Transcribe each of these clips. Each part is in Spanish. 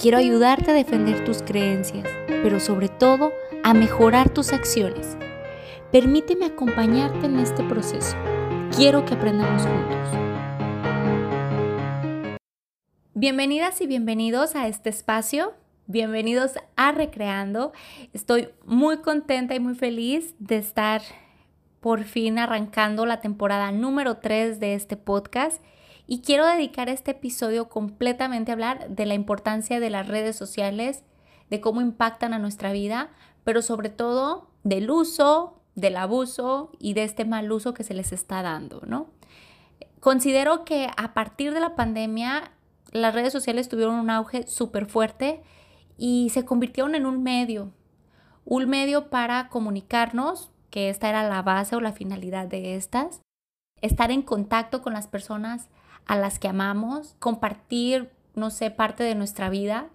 Quiero ayudarte a defender tus creencias, pero sobre todo a mejorar tus acciones. Permíteme acompañarte en este proceso. Quiero que aprendamos juntos. Bienvenidas y bienvenidos a este espacio. Bienvenidos a Recreando. Estoy muy contenta y muy feliz de estar por fin arrancando la temporada número 3 de este podcast y quiero dedicar este episodio completamente a hablar de la importancia de las redes sociales, de cómo impactan a nuestra vida, pero sobre todo del uso, del abuso y de este mal uso que se les está dando, ¿no? Considero que a partir de la pandemia las redes sociales tuvieron un auge súper fuerte y se convirtieron en un medio, un medio para comunicarnos, que esta era la base o la finalidad de estas, estar en contacto con las personas a las que amamos, compartir, no sé, parte de nuestra vida,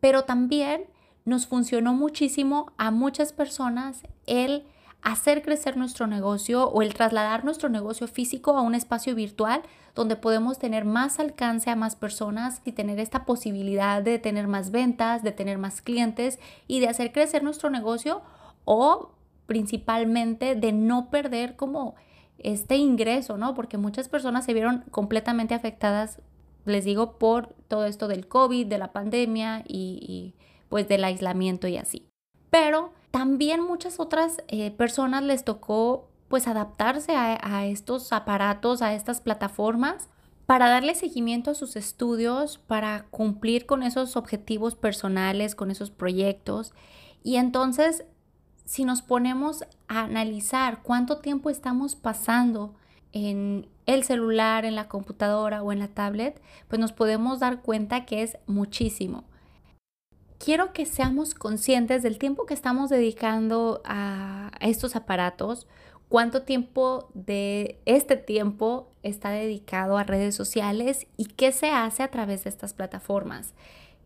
pero también nos funcionó muchísimo a muchas personas el hacer crecer nuestro negocio o el trasladar nuestro negocio físico a un espacio virtual donde podemos tener más alcance a más personas y tener esta posibilidad de tener más ventas, de tener más clientes y de hacer crecer nuestro negocio o principalmente de no perder como este ingreso, ¿no? Porque muchas personas se vieron completamente afectadas, les digo, por todo esto del COVID, de la pandemia y, pues del aislamiento y así. Pero también muchas otras eh, personas les tocó pues adaptarse a, a estos aparatos, a estas plataformas para darle seguimiento a sus estudios, para cumplir con esos objetivos personales, con esos proyectos. Y entonces si nos ponemos a analizar cuánto tiempo estamos pasando en el celular, en la computadora o en la tablet, pues nos podemos dar cuenta que es muchísimo. Quiero que seamos conscientes del tiempo que estamos dedicando a estos aparatos, cuánto tiempo de este tiempo está dedicado a redes sociales y qué se hace a través de estas plataformas.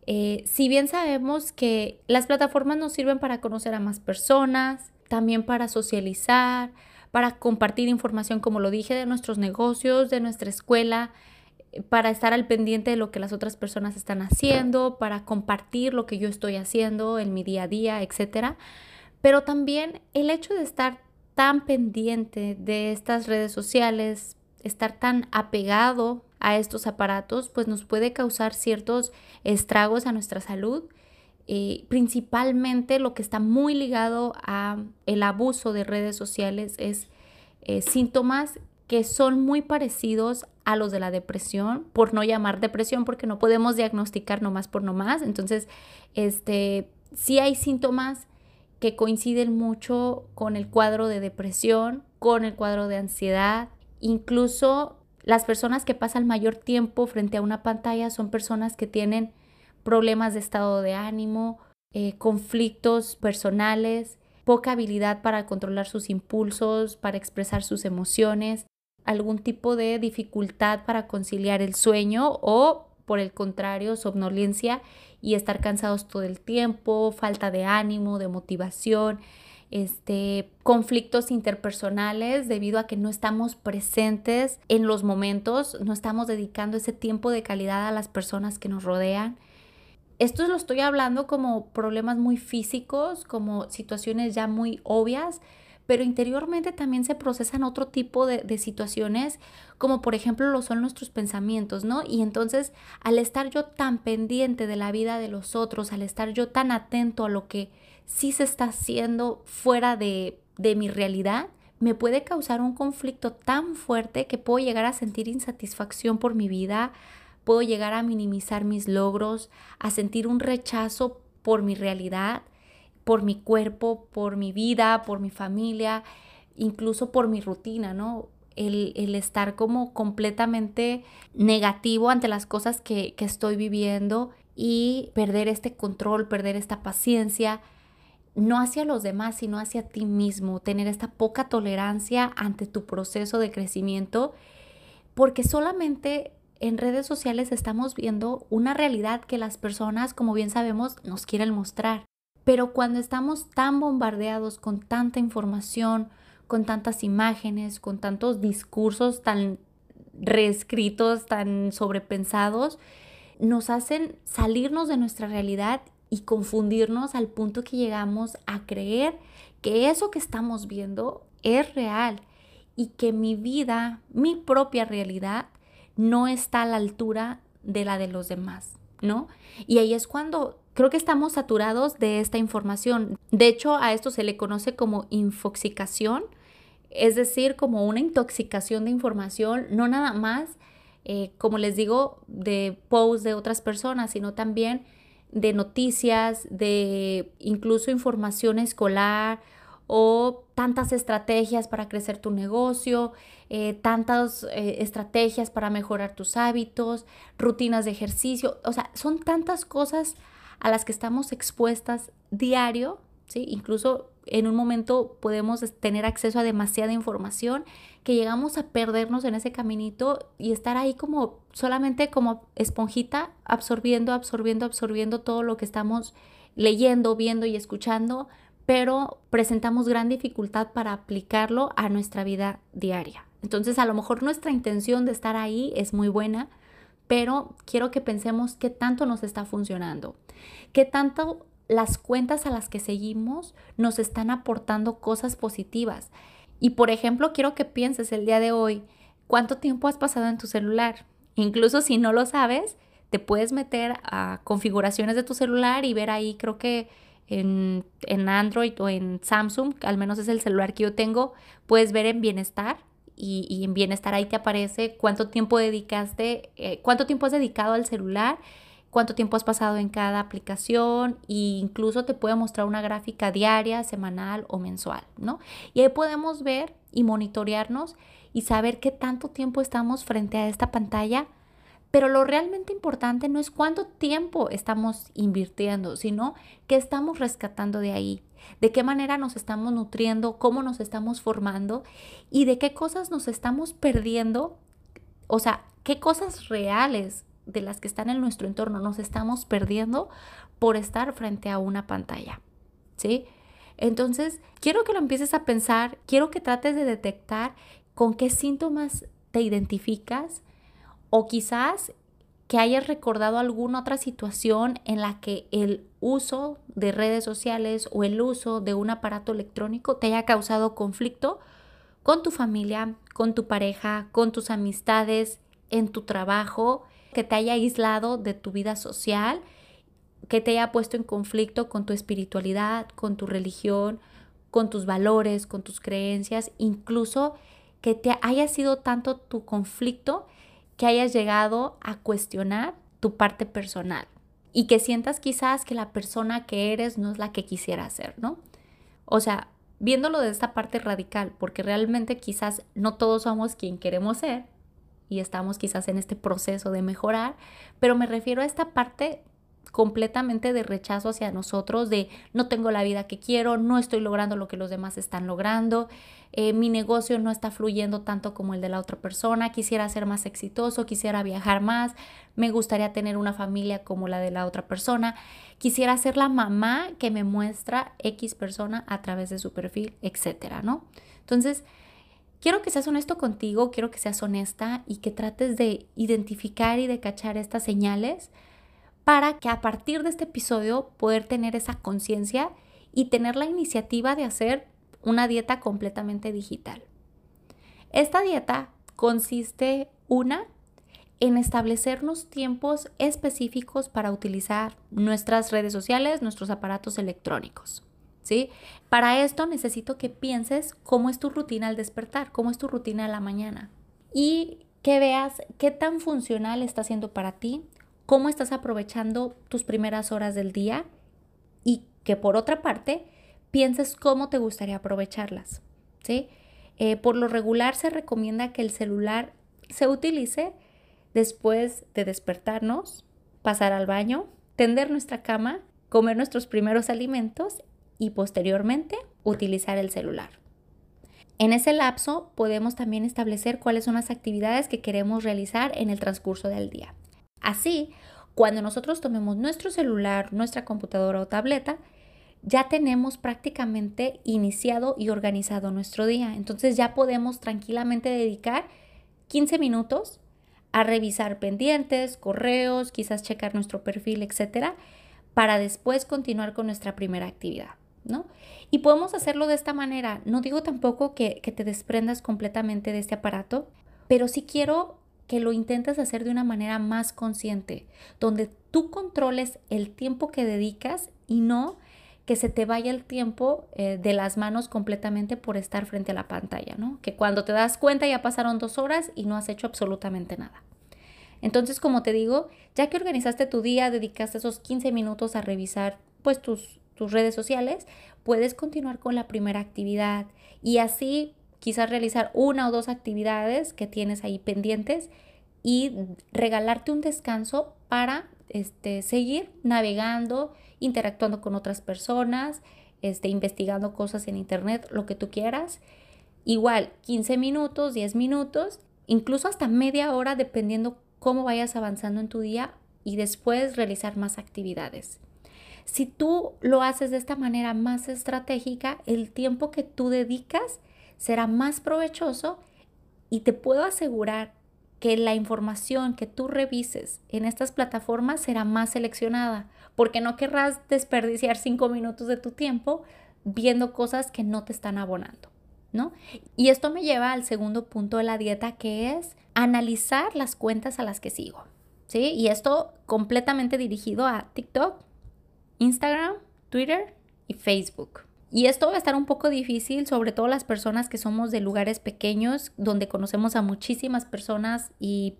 Eh, si bien sabemos que las plataformas nos sirven para conocer a más personas, también para socializar, para compartir información, como lo dije, de nuestros negocios, de nuestra escuela, eh, para estar al pendiente de lo que las otras personas están haciendo, para compartir lo que yo estoy haciendo en mi día a día, etc. Pero también el hecho de estar tan pendiente de estas redes sociales, estar tan apegado a estos aparatos, pues nos puede causar ciertos estragos a nuestra salud. Eh, principalmente lo que está muy ligado a el abuso de redes sociales es eh, síntomas que son muy parecidos a los de la depresión, por no llamar depresión, porque no podemos diagnosticar nomás por nomás. Entonces, este, sí hay síntomas que coinciden mucho con el cuadro de depresión, con el cuadro de ansiedad, incluso las personas que pasan mayor tiempo frente a una pantalla son personas que tienen problemas de estado de ánimo, eh, conflictos personales, poca habilidad para controlar sus impulsos, para expresar sus emociones, algún tipo de dificultad para conciliar el sueño o, por el contrario, somnolencia y estar cansados todo el tiempo, falta de ánimo, de motivación, este, conflictos interpersonales debido a que no estamos presentes en los momentos, no estamos dedicando ese tiempo de calidad a las personas que nos rodean. Esto lo estoy hablando como problemas muy físicos, como situaciones ya muy obvias, pero interiormente también se procesan otro tipo de, de, situaciones, como por ejemplo lo son nuestros pensamientos, ¿no? Y entonces al estar yo tan pendiente de la vida de los otros, al estar yo tan atento a lo que si se está haciendo fuera de, de mi realidad, me puede causar un conflicto tan fuerte que puedo llegar a sentir insatisfacción por mi vida, puedo llegar a minimizar mis logros, a sentir un rechazo por mi realidad, por mi cuerpo, por mi vida, por mi familia, incluso por mi rutina, ¿no? El, el estar como completamente negativo ante las cosas que, que estoy viviendo y perder este control, perder esta paciencia, no hacia los demás, sino hacia ti mismo, tener esta poca tolerancia ante tu proceso de crecimiento, porque solamente en redes sociales estamos viendo una realidad que las personas, como bien sabemos, nos quieren mostrar. Pero cuando estamos tan bombardeados con tanta información, con tantas imágenes, con tantos discursos tan reescritos, tan sobrepensados, nos hacen salirnos de nuestra realidad y confundirnos al punto que llegamos a creer que eso que estamos viendo es real y que mi vida, mi propia realidad, no está a la altura de la de los demás, ¿no? Y ahí es cuando creo que estamos saturados de esta información. De hecho, a esto se le conoce como infoxicación, es decir, como una intoxicación de información, no nada más, eh, como les digo, de posts de otras personas, sino también de noticias, de incluso información escolar o tantas estrategias para crecer tu negocio, eh, tantas eh, estrategias para mejorar tus hábitos, rutinas de ejercicio, o sea, son tantas cosas a las que estamos expuestas diario, ¿sí? Incluso en un momento podemos tener acceso a demasiada información que llegamos a perdernos en ese caminito y estar ahí como solamente como esponjita absorbiendo, absorbiendo, absorbiendo todo lo que estamos leyendo, viendo y escuchando, pero presentamos gran dificultad para aplicarlo a nuestra vida diaria. Entonces a lo mejor nuestra intención de estar ahí es muy buena, pero quiero que pensemos qué tanto nos está funcionando, qué tanto las cuentas a las que seguimos nos están aportando cosas positivas. Y por ejemplo, quiero que pienses el día de hoy, ¿cuánto tiempo has pasado en tu celular? Incluso si no lo sabes, te puedes meter a configuraciones de tu celular y ver ahí, creo que en, Android o en Samsung, al menos es el celular que yo tengo, puedes ver en bienestar y, y en bienestar ahí te aparece cuánto tiempo dedicaste, eh, cuánto tiempo has dedicado al celular cuánto tiempo has pasado en cada aplicación e incluso te puede mostrar una gráfica diaria, semanal o mensual, ¿no? Y ahí podemos ver y monitorearnos y saber qué tanto tiempo estamos frente a esta pantalla. Pero lo realmente importante no es cuánto tiempo estamos invirtiendo, sino qué estamos rescatando de ahí, de qué manera nos estamos nutriendo, cómo nos estamos formando y de qué cosas nos estamos perdiendo, o sea, qué cosas reales de las que están en nuestro entorno nos estamos perdiendo por estar frente a una pantalla, ¿sí? Entonces, quiero que lo empieces a pensar, quiero que trates de detectar con qué síntomas te identificas o quizás que hayas recordado alguna otra situación en la que el uso de redes sociales o el uso de un aparato electrónico te haya causado conflicto con tu familia, con tu pareja, con tus amistades, en tu trabajo, que te haya aislado de tu vida social, que te haya puesto en conflicto con tu espiritualidad, con tu religión, con tus valores, con tus creencias, incluso que te haya sido tanto tu conflicto que hayas llegado a cuestionar tu parte personal y que sientas quizás que la persona que eres no es la que quisiera ser, ¿no? O sea, viéndolo de esta parte radical, porque realmente quizás no todos somos quien queremos ser, y estamos quizás en este proceso de mejorar, pero me refiero a esta parte completamente de rechazo hacia nosotros, de no tengo la vida que quiero, no estoy logrando lo que los demás están logrando, eh, mi negocio no está fluyendo tanto como el de la otra persona, quisiera ser más exitoso, quisiera viajar más, me gustaría tener una familia como la de la otra persona, quisiera ser la mamá que me muestra X persona a través de su perfil, etcétera, ¿no? Entonces, Quiero que seas honesto contigo, quiero que seas honesta y que trates de identificar y de cachar estas señales para que a partir de este episodio poder tener esa conciencia y tener la iniciativa de hacer una dieta completamente digital. Esta dieta consiste, una, en establecernos tiempos específicos para utilizar nuestras redes sociales, nuestros aparatos electrónicos. ¿Sí? Para esto necesito que pienses cómo es tu rutina al despertar, cómo es tu rutina a la mañana y que veas qué tan funcional está siendo para ti, cómo estás aprovechando tus primeras horas del día y que por otra parte pienses cómo te gustaría aprovecharlas, ¿sí? Eh, por lo regular se recomienda que el celular se utilice después de despertarnos, pasar al baño, tender nuestra cama, comer nuestros primeros alimentos y posteriormente utilizar el celular. En ese lapso podemos también establecer cuáles son las actividades que queremos realizar en el transcurso del día. Así, cuando nosotros tomemos nuestro celular, nuestra computadora o tableta, ya tenemos prácticamente iniciado y organizado nuestro día. Entonces ya podemos tranquilamente dedicar 15 minutos a revisar pendientes, correos, quizás checar nuestro perfil, etcétera, para después continuar con nuestra primera actividad, ¿no? Y podemos hacerlo de esta manera. No digo tampoco que, que te desprendas completamente de este aparato, pero sí quiero que lo intentes hacer de una manera más consciente, donde tú controles el tiempo que dedicas y no que se te vaya el tiempo eh, de las manos completamente por estar frente a la pantalla, ¿no? Que cuando te das cuenta ya pasaron dos horas y no has hecho absolutamente nada. Entonces, como te digo, ya que organizaste tu día, dedicaste esos 15 minutos a revisar pues tus, tus redes sociales, puedes continuar con la primera actividad y así quizás realizar una o dos actividades que tienes ahí pendientes y regalarte un descanso para este, seguir navegando interactuando con otras personas, este, investigando cosas en internet, lo que tú quieras. Igual, 15 minutos, 10 minutos, incluso hasta media hora, dependiendo cómo vayas avanzando en tu día y después realizar más actividades. Si tú lo haces de esta manera más estratégica, el tiempo que tú dedicas será más provechoso y te puedo asegurar que la información que tú revises en estas plataformas será más seleccionada, porque no querrás desperdiciar cinco minutos de tu tiempo viendo cosas que no te están abonando, ¿no? Y esto me lleva al segundo punto de la dieta, que es analizar las cuentas a las que sigo, ¿sí? Y esto completamente dirigido a TikTok, Instagram, Twitter y Facebook. Y esto va a estar un poco difícil, sobre todo las personas que somos de lugares pequeños, donde conocemos a muchísimas personas y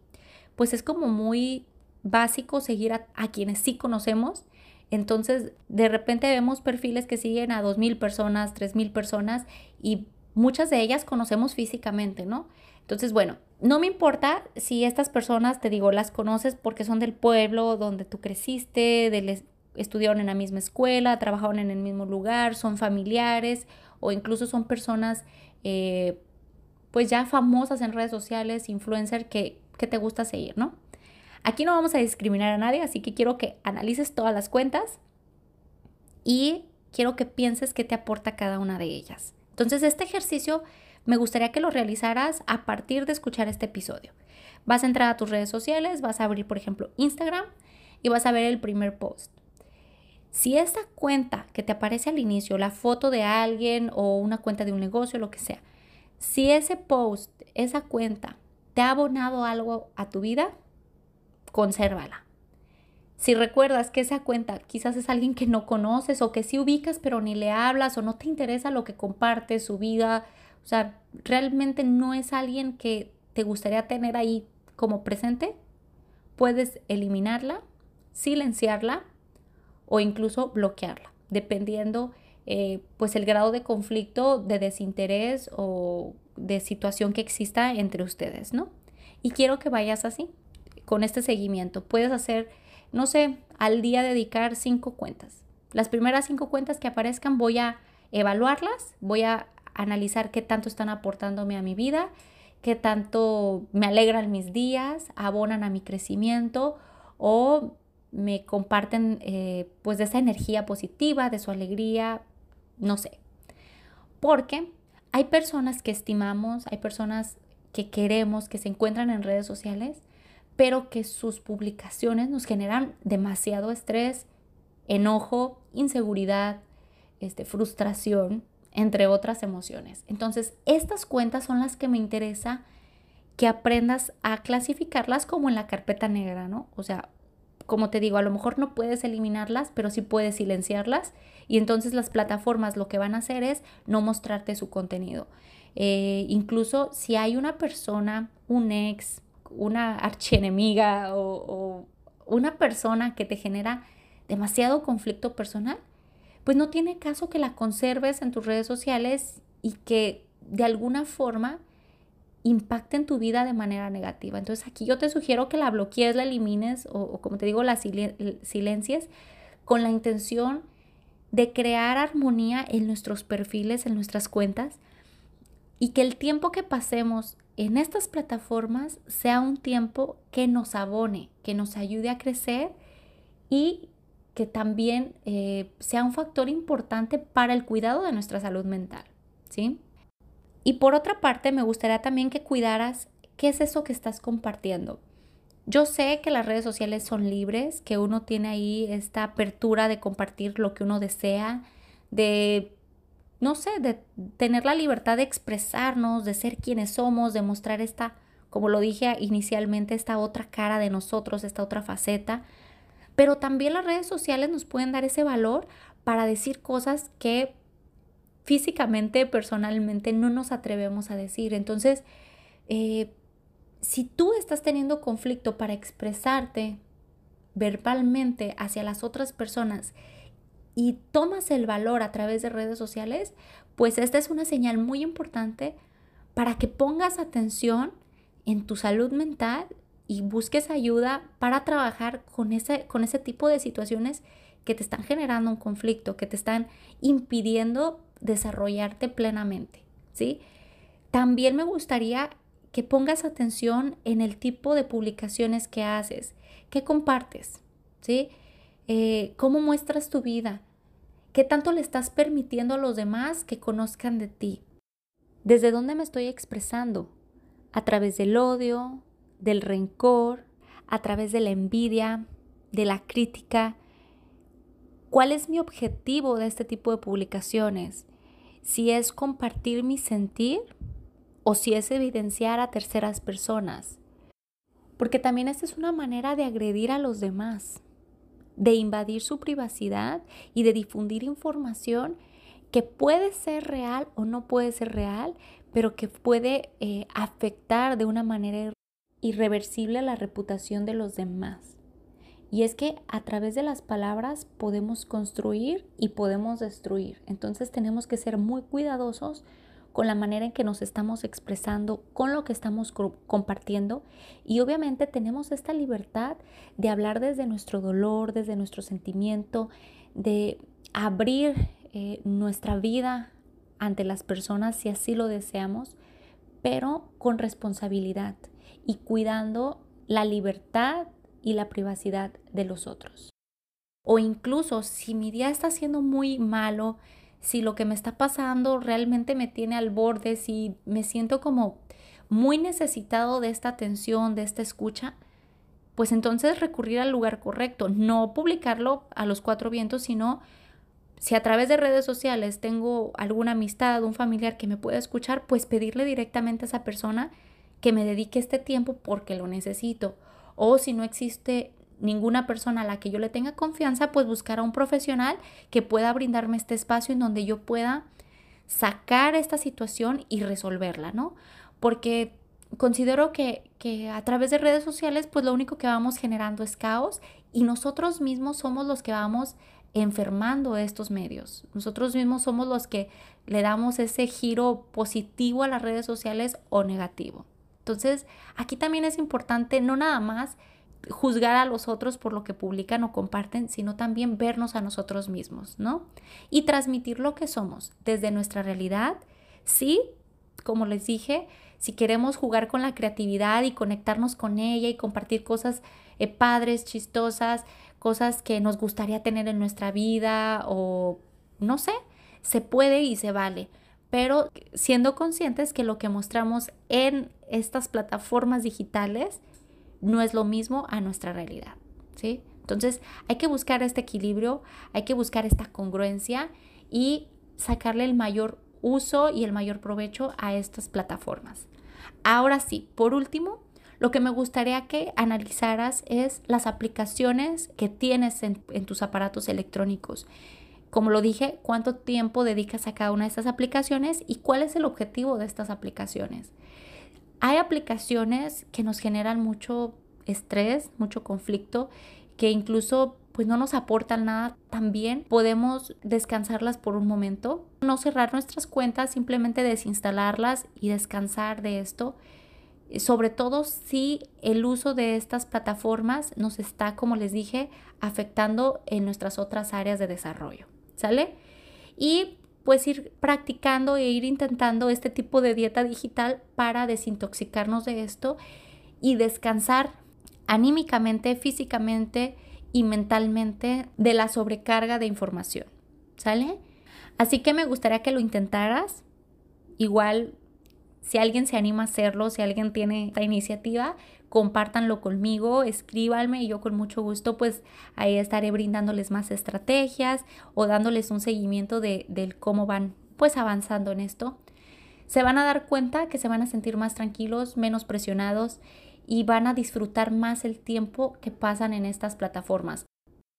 pues es como muy básico seguir a, quienes sí conocemos. Entonces, de repente vemos perfiles que siguen a 2.000 personas, 3.000 personas y muchas de ellas conocemos físicamente, ¿no? Entonces, bueno, no me importa si estas personas, te digo, las conoces porque son del pueblo donde tú creciste, del, estudiaron en la misma escuela, trabajaron en el mismo lugar, son familiares o incluso son personas eh, pues ya famosas en redes sociales, influencer que, que te gusta seguir, ¿no? Aquí no vamos a discriminar a nadie, así que quiero que analices todas las cuentas y quiero que pienses qué te aporta cada una de ellas. Entonces, este ejercicio me gustaría que lo realizaras a partir de escuchar este episodio. Vas a entrar a tus redes sociales, vas a abrir, por ejemplo, Instagram y vas a ver el primer post. Si esa cuenta que te aparece al inicio, la foto de alguien o una cuenta de un negocio, lo que sea, si ese post, esa cuenta, te ha abonado algo a tu vida, consérvala. Si recuerdas que esa cuenta quizás es alguien que no conoces o que sí ubicas pero ni le hablas o no te interesa lo que comparte, su vida, o sea, realmente no es alguien que te gustaría tener ahí como presente, puedes eliminarla, silenciarla o incluso bloquearla, dependiendo eh, pues el grado de conflicto, de desinterés o de situación que exista entre ustedes, ¿no? Y quiero que vayas así, con este seguimiento. Puedes hacer, no sé, al día dedicar cinco cuentas. Las primeras cinco cuentas que aparezcan voy a evaluarlas, voy a analizar qué tanto están aportándome a mi vida, qué tanto me alegran mis días, abonan a mi crecimiento o me comparten eh, pues de esa energía positiva, de su alegría, no sé. Porque hay personas que estimamos, hay personas que queremos, que se encuentran en redes sociales, pero que sus publicaciones nos generan demasiado estrés, enojo, inseguridad, este, frustración, entre otras emociones. Entonces, estas cuentas son las que me interesa que aprendas a clasificarlas como en la carpeta negra, ¿no? O sea, como te digo, a lo mejor no puedes eliminarlas, pero sí puedes silenciarlas y entonces las plataformas lo que van a hacer es no mostrarte su contenido. Eh, incluso si hay una persona, un ex, una archienemiga o, o una persona que te genera demasiado conflicto personal, pues no tiene caso que la conserves en tus redes sociales y que de alguna forma impacten tu vida de manera negativa. Entonces aquí yo te sugiero que la bloquees, la elimines o, como te digo, la silencies con la intención de crear armonía en nuestros perfiles, en nuestras cuentas y que el tiempo que pasemos en estas plataformas sea un tiempo que nos abone, que nos ayude a crecer y que también eh, sea un factor importante para el cuidado de nuestra salud mental, ¿sí? Y por otra parte, me gustaría también que cuidaras qué es eso que estás compartiendo. Yo sé que las redes sociales son libres, que uno tiene ahí esta apertura de compartir lo que uno desea, de, no sé, de tener la libertad de expresarnos, de ser quienes somos, de mostrar esta, como lo dije inicialmente, esta otra cara de nosotros, esta otra faceta. Pero también las redes sociales nos pueden dar ese valor para decir cosas que físicamente, personalmente, no nos atrevemos a decir. Entonces, eh, si tú estás teniendo conflicto para expresarte verbalmente hacia las otras personas y tomas el valor a través de redes sociales, pues esta es una señal muy importante para que pongas atención en tu salud mental y busques ayuda para trabajar con ese, con ese tipo de situaciones que te están generando un conflicto, que te están impidiendo desarrollarte plenamente, ¿sí? También me gustaría que pongas atención en el tipo de publicaciones que haces, que compartes, ¿sí? Eh, ¿Cómo muestras tu vida? ¿Qué tanto le estás permitiendo a los demás que conozcan de ti? ¿Desde dónde me estoy expresando? ¿A través del odio, del rencor, a través de la envidia, de la crítica? ¿Cuál es mi objetivo de este tipo de publicaciones? Si es compartir mi sentir o si es evidenciar a terceras personas. Porque también esta es una manera de agredir a los demás, de invadir su privacidad y de difundir información que puede ser real o no puede ser real, pero que puede eh, afectar de una manera irreversible la reputación de los demás. Y es que a través de las palabras podemos construir y podemos destruir. Entonces tenemos que ser muy cuidadosos con la manera en que nos estamos expresando, con lo que estamos compartiendo. Y obviamente tenemos esta libertad de hablar desde nuestro dolor, desde nuestro sentimiento, de abrir eh, nuestra vida ante las personas si así lo deseamos, pero con responsabilidad y cuidando la libertad y la privacidad de los otros. O incluso si mi día está siendo muy malo, si lo que me está pasando realmente me tiene al borde, si me siento como muy necesitado de esta atención, de esta escucha, pues entonces recurrir al lugar correcto, no publicarlo a los cuatro vientos, sino si a través de redes sociales tengo alguna amistad, un familiar que me pueda escuchar, pues pedirle directamente a esa persona que me dedique este tiempo porque lo necesito. O si no existe ninguna persona a la que yo le tenga confianza, pues buscar a un profesional que pueda brindarme este espacio en donde yo pueda sacar esta situación y resolverla, ¿no? Porque considero que, que, a través de redes sociales, pues lo único que vamos generando es caos y nosotros mismos somos los que vamos enfermando estos medios. Nosotros mismos somos los que le damos ese giro positivo a las redes sociales o negativo. Entonces, aquí también es importante no nada más juzgar a los otros por lo que publican o comparten, sino también vernos a nosotros mismos, ¿no? Y transmitir lo que somos desde nuestra realidad. Sí, como les dije, si queremos jugar con la creatividad y conectarnos con ella y compartir cosas eh, padres, chistosas, cosas que nos gustaría tener en nuestra vida o no sé, se puede y se vale. Pero siendo conscientes que lo que mostramos en estas plataformas digitales no es lo mismo a nuestra realidad, ¿sí? Entonces hay que buscar este equilibrio, hay que buscar esta congruencia y sacarle el mayor uso y el mayor provecho a estas plataformas. Ahora sí, por último, lo que me gustaría que analizaras es las aplicaciones que tienes en, en, tus aparatos electrónicos. Como lo dije, cuánto tiempo dedicas a cada una de estas aplicaciones y cuál es el objetivo de estas aplicaciones. Hay aplicaciones que nos generan mucho estrés, mucho conflicto, que incluso pues no nos aportan nada, también podemos descansarlas por un momento, no cerrar nuestras cuentas, simplemente desinstalarlas y descansar de esto. Sobre todo si el uso de estas plataformas nos está, como les dije, afectando en nuestras otras áreas de desarrollo. ¿Sale? Y pues ir practicando e ir intentando este tipo de dieta digital para desintoxicarnos de esto y descansar anímicamente, físicamente y mentalmente de la sobrecarga de información. ¿Sale? Así que me gustaría que lo intentaras. Igual, si alguien se anima a hacerlo, si alguien tiene esta iniciativa, compártanlo conmigo, escríbanme y yo con mucho gusto pues ahí estaré brindándoles más estrategias o dándoles un seguimiento de, del cómo van pues avanzando en esto. Se van a dar cuenta que se van a sentir más tranquilos, menos presionados y van a disfrutar más el tiempo que pasan en estas plataformas.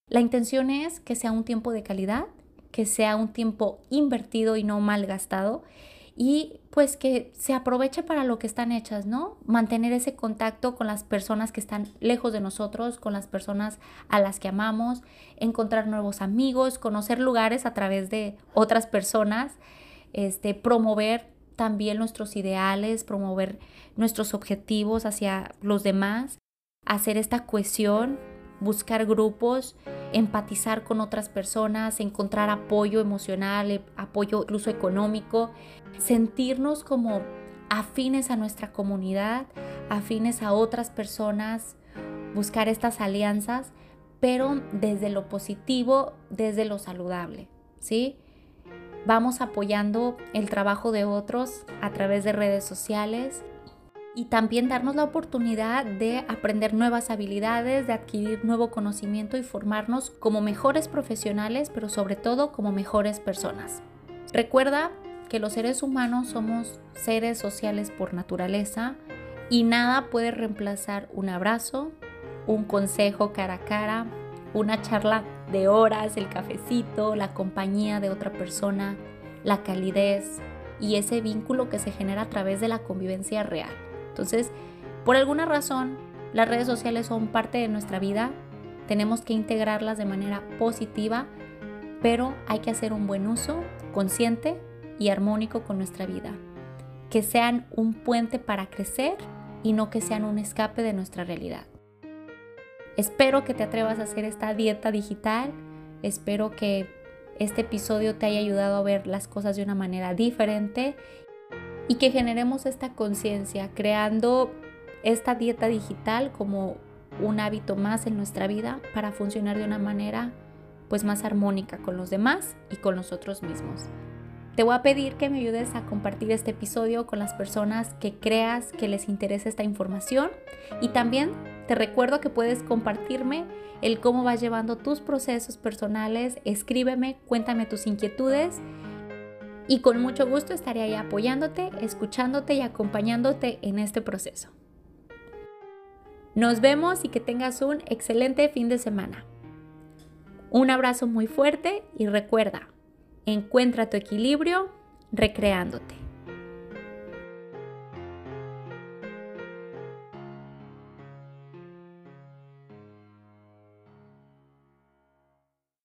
La intención es que sea un tiempo de calidad, que sea un tiempo invertido y no mal gastado y pues que se aproveche para lo que están hechas, ¿no? Mantener ese contacto con las personas que están lejos de nosotros, con las personas a las que amamos, encontrar nuevos amigos, conocer lugares a través de otras personas, este, promover también nuestros ideales, promover nuestros objetivos hacia los demás, hacer esta cohesión, buscar grupos, empatizar con otras personas, encontrar apoyo emocional, eh, apoyo incluso económico, sentirnos como afines a nuestra comunidad, afines a otras personas, buscar estas alianzas, pero desde lo positivo, desde lo saludable, ¿sí? Vamos apoyando el trabajo de otros a través de redes sociales y también darnos la oportunidad de aprender nuevas habilidades, de adquirir nuevo conocimiento y formarnos como mejores profesionales, pero sobre todo como mejores personas. Recuerda que los seres humanos somos seres sociales por naturaleza y nada puede reemplazar un abrazo, un consejo cara a cara, una charla de horas, el cafecito, la compañía de otra persona, la calidez y ese vínculo que se genera a través de la convivencia real. Entonces, por alguna razón, las redes sociales son parte de nuestra vida, tenemos que integrarlas de manera positiva, pero hay que hacer un buen uso consciente y armónico con nuestra vida. Que sean un puente para crecer y no que sean un escape de nuestra realidad. Espero que te atrevas a hacer esta dieta digital. Espero que este episodio te haya ayudado a ver las cosas de una manera diferente y que generemos esta conciencia creando esta dieta digital como un hábito más en nuestra vida para funcionar de una manera pues más armónica con los demás y con nosotros mismos. Te voy a pedir que me ayudes a compartir este episodio con las personas que creas que les interesa esta información y también te recuerdo que puedes compartirme el cómo vas llevando tus procesos personales, escríbeme, cuéntame tus inquietudes y con mucho gusto estaré ahí apoyándote, escuchándote y acompañándote en este proceso. Nos vemos y que tengas un excelente fin de semana. Un abrazo muy fuerte y recuerda, Encuentra tu equilibrio recreándote.